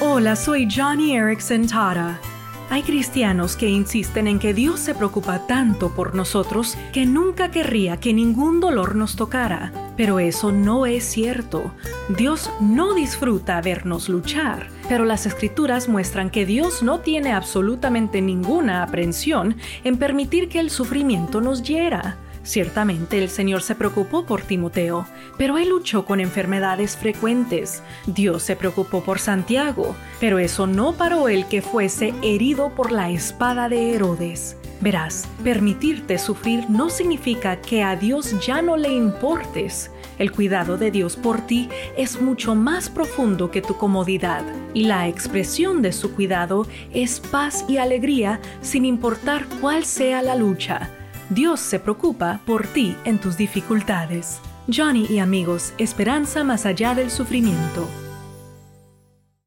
Hola, soy Johnny Erickson Tara. Hay cristianos que insisten en que Dios se preocupa tanto por nosotros que nunca querría que ningún dolor nos tocara. Pero eso no es cierto. Dios no disfruta vernos luchar. Pero las escrituras muestran que Dios no tiene absolutamente ninguna aprensión en permitir que el sufrimiento nos hiera. Ciertamente el Señor se preocupó por Timoteo, pero él luchó con enfermedades frecuentes. Dios se preocupó por Santiago, pero eso no paró el que fuese herido por la espada de Herodes. Verás, permitirte sufrir no significa que a Dios ya no le importes. El cuidado de Dios por ti es mucho más profundo que tu comodidad, y la expresión de su cuidado es paz y alegría sin importar cuál sea la lucha. Dios se preocupa por ti en tus dificultades. Johnny y amigos, esperanza más allá del sufrimiento.